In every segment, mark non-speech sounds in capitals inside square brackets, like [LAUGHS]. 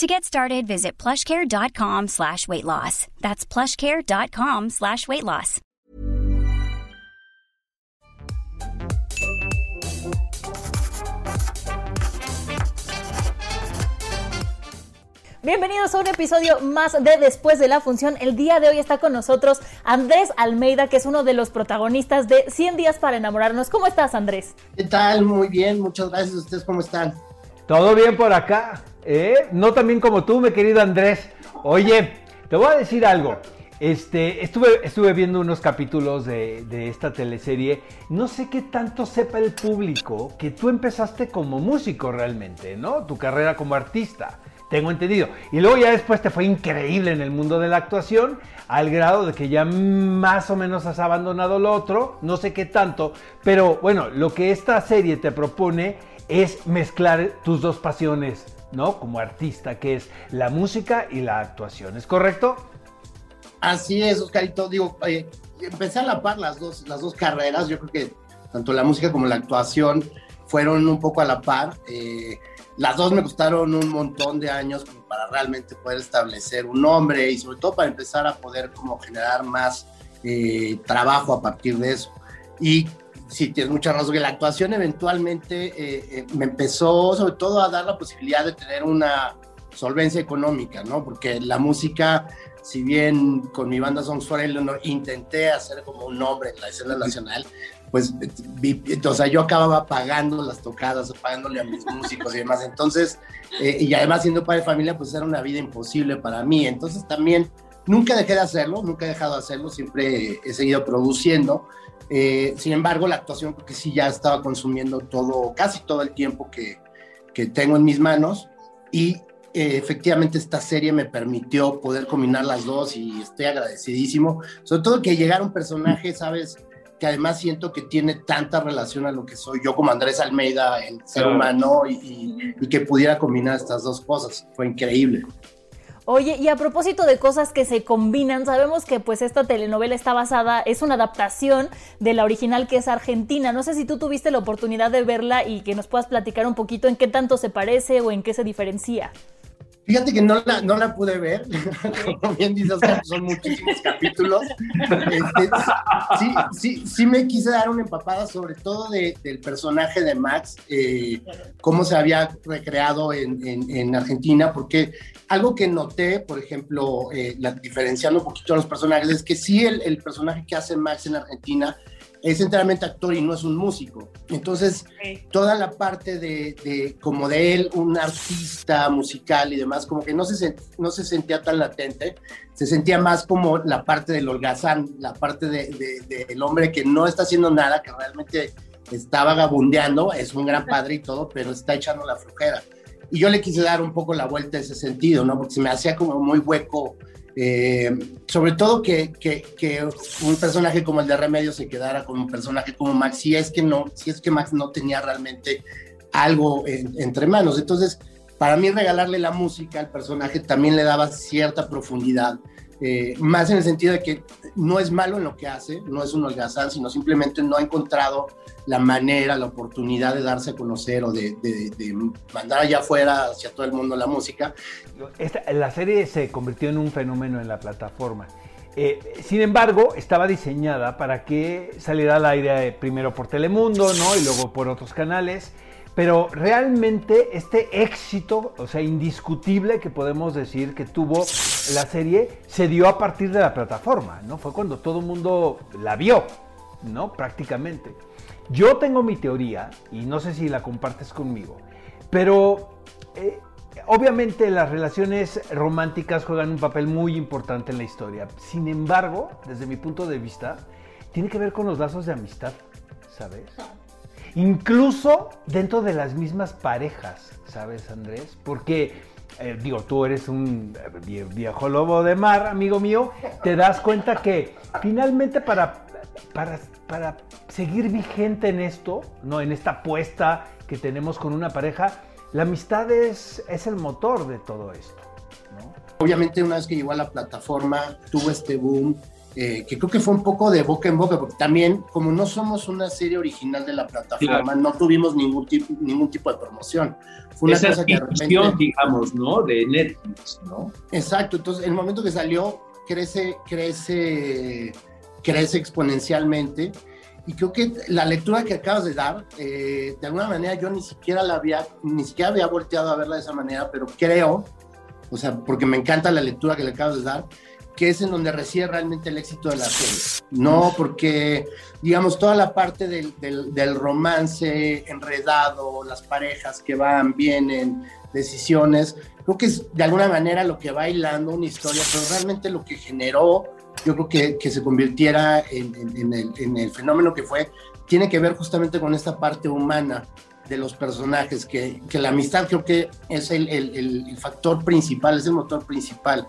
To get started, visit plushcare.com slash weight loss. That's plushcare.com slash weight loss. Bienvenidos a un episodio más de Después de la Función. El día de hoy está con nosotros Andrés Almeida, que es uno de los protagonistas de 100 días para enamorarnos. ¿Cómo estás, Andrés? ¿Qué tal? Muy bien, muchas gracias. ¿Ustedes cómo están? Todo bien por acá, ¿eh? No tan bien como tú, mi querido Andrés. Oye, te voy a decir algo. Este, estuve, estuve viendo unos capítulos de, de, esta teleserie. No sé qué tanto sepa el público que tú empezaste como músico realmente, ¿no? Tu carrera como artista. Tengo entendido. Y luego ya después te fue increíble en el mundo de la actuación, al grado de que ya más o menos has abandonado lo otro, no sé qué tanto, pero bueno, lo que esta serie te propone es mezclar tus dos pasiones, ¿no? Como artista, que es la música y la actuación, ¿es correcto? Así es, Oscarito. Digo, eh, empecé a la par las dos, las dos carreras. Yo creo que tanto la música como la actuación fueron un poco a la par. Eh, las dos me costaron un montón de años para realmente poder establecer un nombre y sobre todo para empezar a poder como generar más eh, trabajo a partir de eso. Y sí, tienes mucha razón, que la actuación eventualmente eh, eh, me empezó sobre todo a dar la posibilidad de tener una solvencia económica, ¿no? Porque la música, si bien con mi banda Songs for Eleanor intenté hacer como un nombre en la escena nacional, pues, o sea, yo acababa pagando las tocadas, pagándole a mis músicos y demás. Entonces, eh, y además siendo padre de familia, pues era una vida imposible para mí. Entonces también nunca dejé de hacerlo, nunca he dejado de hacerlo, siempre he seguido produciendo. Eh, sin embargo, la actuación, porque sí ya estaba consumiendo todo, casi todo el tiempo que, que tengo en mis manos. Y eh, efectivamente esta serie me permitió poder combinar las dos y estoy agradecidísimo. Sobre todo que llegara un personaje, ¿sabes? que además siento que tiene tanta relación a lo que soy yo como Andrés Almeida, el ser humano, y, y, que pudiera combinar estas dos cosas. Fue increíble. Oye, y a propósito de cosas que se combinan, sabemos que pues esta telenovela está basada, es una adaptación de la original que es argentina. No sé si tú tuviste la oportunidad de verla y que nos puedas platicar un poquito en qué tanto se parece o en qué se diferencia. Fíjate que no la, no la pude ver, [LAUGHS] como bien dices, son muchísimos capítulos. Este, sí, sí, sí me quise dar una empapada, sobre todo de, del personaje de Max, eh, cómo se había recreado en, en, en, Argentina, porque algo que noté, por ejemplo, eh, la, diferenciando un poquito a los personajes, es que sí el, el personaje que hace Max en Argentina es enteramente actor y no es un músico. Entonces, toda la parte de, de, como de él, un artista musical y demás, como que no se, no se sentía tan latente, se sentía más como la parte del holgazán, la parte del de, de, hombre que no está haciendo nada, que realmente está vagabundeando, es un gran [LAUGHS] padre y todo, pero está echando la flujera. Y yo le quise dar un poco la vuelta a ese sentido, ¿no? Porque se me hacía como muy hueco eh, sobre todo que, que, un personaje como el de Remedio se quedara con un personaje como Max, si es que no, si es que Max no tenía realmente algo en, entre manos. Entonces, para mí regalarle la música al personaje también le daba cierta profundidad, eh, más en el sentido de que no es malo en lo que hace, no es un holgazán, sino simplemente no ha encontrado la manera, la oportunidad de darse a conocer o de, mandar allá afuera hacia todo el mundo la música. La serie se convirtió en un fenómeno en la plataforma. Eh, sin embargo, estaba diseñada para que saliera al aire primero por Telemundo, ¿no? Y luego por otros canales. Pero realmente este éxito, o sea, indiscutible que podemos decir que tuvo la serie, se dio a partir de la plataforma, ¿no? Fue cuando todo el mundo la vio, ¿no? Prácticamente. Yo tengo mi teoría, y no sé si la compartes conmigo, pero eh, obviamente las relaciones románticas juegan un papel muy importante en la historia. Sin embargo, desde mi punto de vista, tiene que ver con los lazos de amistad, ¿sabes? Incluso dentro de las mismas parejas, ¿sabes, Andrés? Porque eh, digo, tú eres un viejo lobo de mar, amigo mío, te das cuenta que finalmente para, para, para seguir vigente en esto, ¿no? En esta apuesta que tenemos con una pareja, la amistad es, es el motor de todo esto. Obviamente una vez que llegó a la plataforma tuvo este boom eh, que creo que fue un poco de boca en boca, porque también como no somos una serie original de la plataforma, no tuvimos ningún tipo, ningún tipo de promoción. Fue una Esa cosa que de repente, digamos, ¿no? De Netflix, ¿no? Exacto, entonces el momento que salió crece, crece, crece exponencialmente. Y creo que la lectura que acabas de dar, eh, de alguna manera yo ni siquiera la había, ni siquiera había volteado a verla de esa manera, pero creo o sea, porque me encanta la lectura que le acabas de dar, que es en donde reside realmente el éxito de la serie. No porque, digamos, toda la parte del, del, romance enredado, las parejas que van, vienen, decisiones, creo que es de alguna manera lo que va hilando una historia, pero realmente lo que generó, yo creo que, que se convirtiera en, en, el, en el fenómeno que fue, tiene que ver justamente con esta parte humana de los personajes, que, que, la amistad creo que es el, el, el, factor principal, es el motor principal.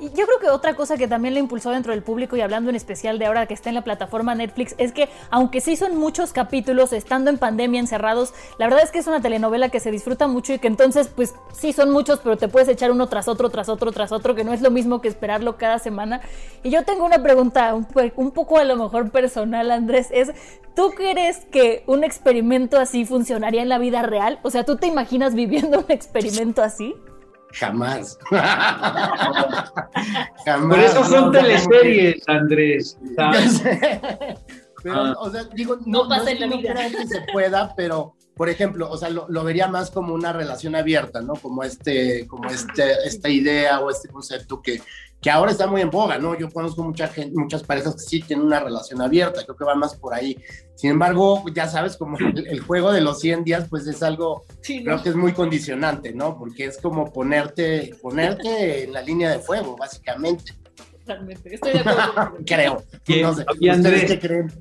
Y yo creo que otra cosa que también le impulsó dentro del público y hablando en especial de ahora que está en la plataforma Netflix es que aunque sí son muchos capítulos estando en pandemia encerrados, la verdad es que es una telenovela que se disfruta mucho y que entonces pues sí son muchos, pero te puedes echar uno tras otro, tras otro, tras otro, que no es lo mismo que esperarlo cada semana. Y yo tengo una pregunta un, un poco a lo mejor personal, Andrés, es ¿tú crees que un experimento así funcionaría en la vida real? O sea, ¿tú te imaginas viviendo un experimento así? Jamás. [LAUGHS] Jamás. Por eso son teleseries, Andrés. pero, ah. o sea, digo, no, no pasa en la vida. que se pueda, pero, por ejemplo, o sea, lo, lo, vería más como una relación abierta, ¿no? Como este, como este, esta idea o este concepto que, que ahora está muy en boga, ¿no? Yo conozco mucha gente, muchas parejas que sí tienen una relación abierta, creo que va más por ahí. Sin embargo, ya sabes, como el, juego de los 100 días, pues es algo, creo que es muy condicionante, ¿no? Porque es como ponerte, ponerte en la línea de fuego, básicamente. Totalmente, estoy de acuerdo. [LAUGHS] creo. no sé. Y Andrés, qué creen?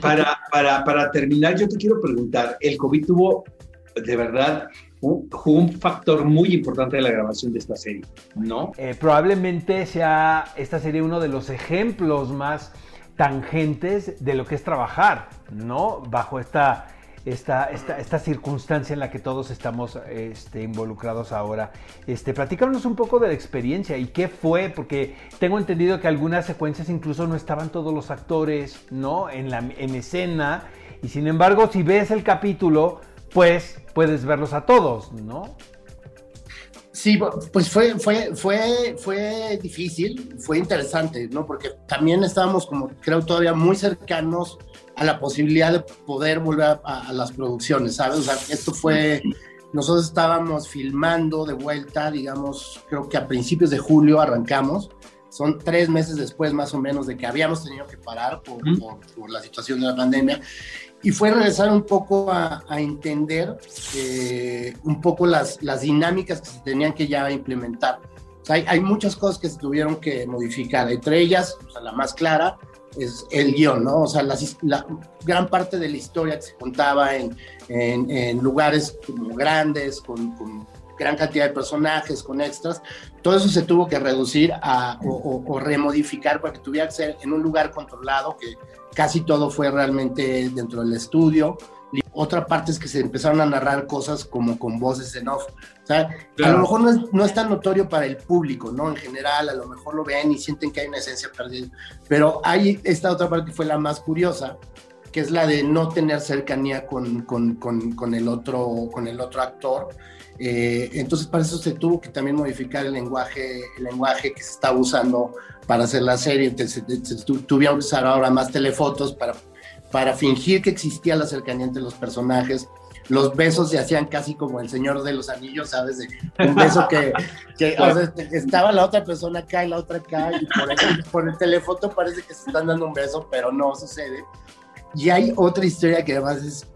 Para, para, para terminar, yo te quiero preguntar, ¿el COVID tuvo de verdad un factor muy importante de la grabación de esta serie, ¿no? Eh, probablemente sea esta serie uno de los ejemplos más tangentes de lo que es trabajar, ¿no? Bajo esta, esta, esta, esta circunstancia en la que todos estamos este, involucrados ahora. Este, platícanos un poco de la experiencia y qué fue, porque tengo entendido que algunas secuencias incluso no estaban todos los actores, ¿no? En, la, en escena. Y sin embargo, si ves el capítulo, pues puedes verlos a todos, ¿no? Sí, pues fue, fue, fue, fue difícil, fue interesante, ¿no? Porque también estábamos como, creo, todavía muy cercanos a la posibilidad de poder volver a, las producciones, ¿sabes? O sea, esto fue, nosotros estábamos filmando de vuelta, digamos, creo que a principios de julio arrancamos, son tres meses después más o menos de que habíamos tenido que parar por, por la situación de la pandemia y fue regresar un poco a, entender eh, un poco las, las dinámicas que se tenían que ya implementar. hay, hay, muchas cosas que se tuvieron que modificar, entre ellas, o sea, la más clara es el guion, ¿no? O sea, la, gran parte de la historia que se contaba en, en, lugares como grandes, con, con, gran cantidad de personajes, con extras, todo eso se tuvo que reducir a, o, o remodificar para que tuviera que ser en un lugar controlado que casi todo fue realmente dentro del estudio. Y otra parte es que se empezaron a narrar cosas como con voces en off. O sea, a lo mejor no es, no es, tan notorio para el público, ¿no? En general, a lo mejor lo ven y sienten que hay una esencia perdida. Pero hay esta otra parte que fue la más curiosa, que es la de no tener cercanía con, con, con, con el, otro, con el otro actor. Eh, entonces, para eso se tuvo que también modificar el lenguaje, el lenguaje que se está usando para hacer la serie. Entonces, tuvieron que usar ahora más telefotos para, para fingir que existía la cercanía entre los personajes. Los besos se hacían casi como el Señor de los Anillos, ¿sabes? Un beso que, que o sea, estaba la otra persona acá y la otra acá, y por el, por el telefoto parece que se están dando un beso, pero no sucede. Y hay otra historia que además es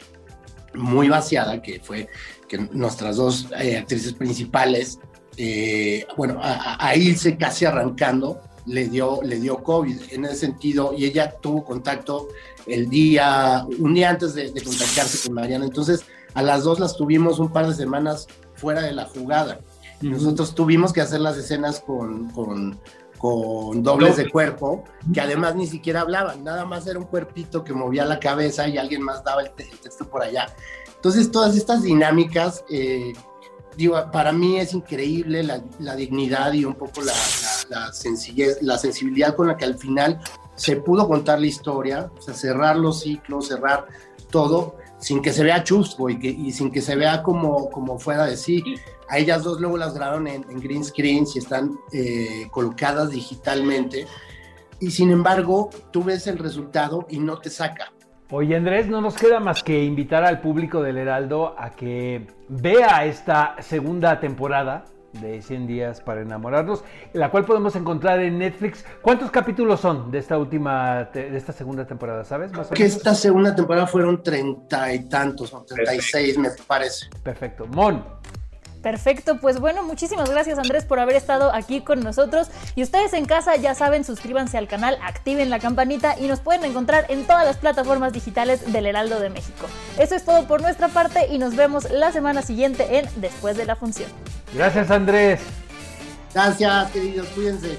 muy vaciada, que fue que nuestras dos eh, actrices principales, eh, bueno, a, a, Ilse casi arrancando, le dio, le dio COVID en ese sentido y ella tuvo contacto el día, un día antes de, de contagiarse con Mariana. Entonces, a las dos las tuvimos un par de semanas fuera de la jugada. Nosotros tuvimos que hacer las escenas con, con, con dobles de cuerpo, que además ni siquiera hablaban, nada más era un cuerpito que movía la cabeza y alguien más daba el, texto por allá. Entonces, todas estas dinámicas, eh, digo, para mí es increíble la, la dignidad y un poco la, la, sencillez, la sensibilidad con la que al final se pudo contar la historia, o sea, cerrar los ciclos, cerrar todo, sin que se vea chusco y, que, y sin que se vea como, como fuera de sí. A ellas dos luego las grabaron en, green screens y están eh, colocadas digitalmente. Y sin embargo, tú ves el resultado y no te saca. Oye Andrés, no nos queda más que invitar al público del Heraldo a que vea esta segunda temporada de 100 días para enamorarnos, la cual podemos encontrar en Netflix. ¿Cuántos capítulos son de esta última, de esta segunda temporada, sabes? que esta segunda temporada fueron treinta y tantos, o treinta y seis me parece. Perfecto. Mon, Perfecto, pues bueno, muchísimas gracias Andrés por haber estado aquí con nosotros. Y ustedes en casa ya saben, suscríbanse al canal, activen la campanita y nos pueden encontrar en todas las plataformas digitales del Heraldo de México. Eso es todo por nuestra parte y nos vemos la semana siguiente en Después de la Función. Gracias Andrés. Gracias, queridos, cuídense.